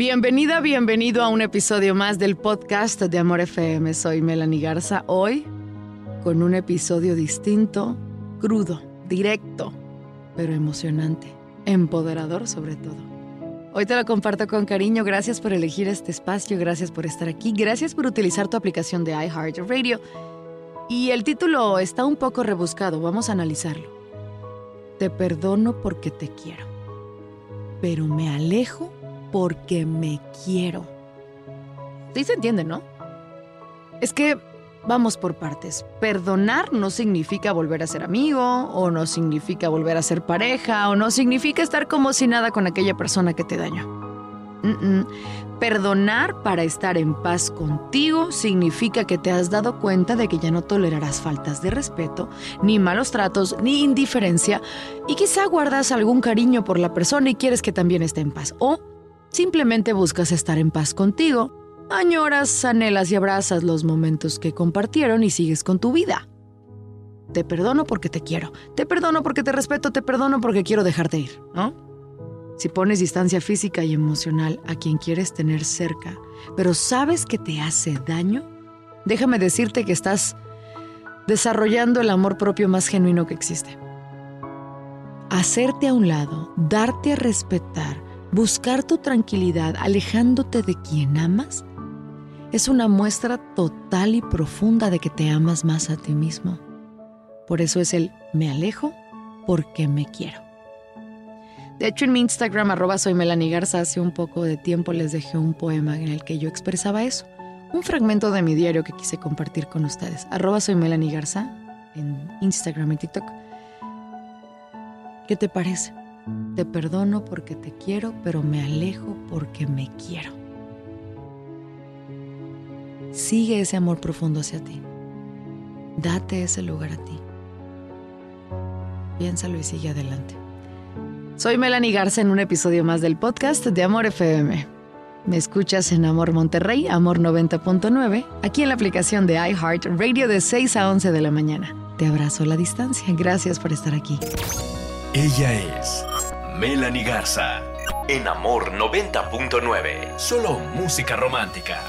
Bienvenida, bienvenido a un episodio más del podcast de Amor FM. Soy Melanie Garza. Hoy con un episodio distinto, crudo, directo, pero emocionante, empoderador sobre todo. Hoy te lo comparto con cariño. Gracias por elegir este espacio, gracias por estar aquí, gracias por utilizar tu aplicación de iHeartRadio. Y el título está un poco rebuscado, vamos a analizarlo. Te perdono porque te quiero, pero me alejo porque me quiero. Sí se entiende, ¿no? Es que vamos por partes. Perdonar no significa volver a ser amigo, o no significa volver a ser pareja, o no significa estar como si nada con aquella persona que te dañó. Perdonar para estar en paz contigo significa que te has dado cuenta de que ya no tolerarás faltas de respeto, ni malos tratos, ni indiferencia, y quizá guardas algún cariño por la persona y quieres que también esté en paz. O Simplemente buscas estar en paz contigo, añoras, anhelas y abrazas los momentos que compartieron y sigues con tu vida. Te perdono porque te quiero, te perdono porque te respeto, te perdono porque quiero dejarte ir, ¿no? Si pones distancia física y emocional a quien quieres tener cerca, pero sabes que te hace daño, déjame decirte que estás desarrollando el amor propio más genuino que existe. Hacerte a un lado, darte a respetar, buscar tu tranquilidad alejándote de quien amas, es una muestra total y profunda de que te amas más a ti mismo. Por eso es el me alejo porque me quiero. De hecho, en mi Instagram, arroba soy Melanie Garza, hace un poco de tiempo les dejé un poema en el que yo expresaba eso. Un fragmento de mi diario que quise compartir con ustedes. Arroba soy Melanie Garza en Instagram y TikTok. ¿Qué te parece? Te perdono porque te quiero, pero me alejo porque me quiero. Sigue ese amor profundo hacia ti. Date ese lugar a ti. Piénsalo y sigue adelante. Soy Melanie Garza en un episodio más del podcast de Amor FM. Me escuchas en Amor Monterrey, Amor 90.9, aquí en la aplicación de iHeart Radio de 6 a 11 de la mañana. Te abrazo a la distancia. Gracias por estar aquí. Ella es Melanie Garza. En Amor 90.9. Solo música romántica.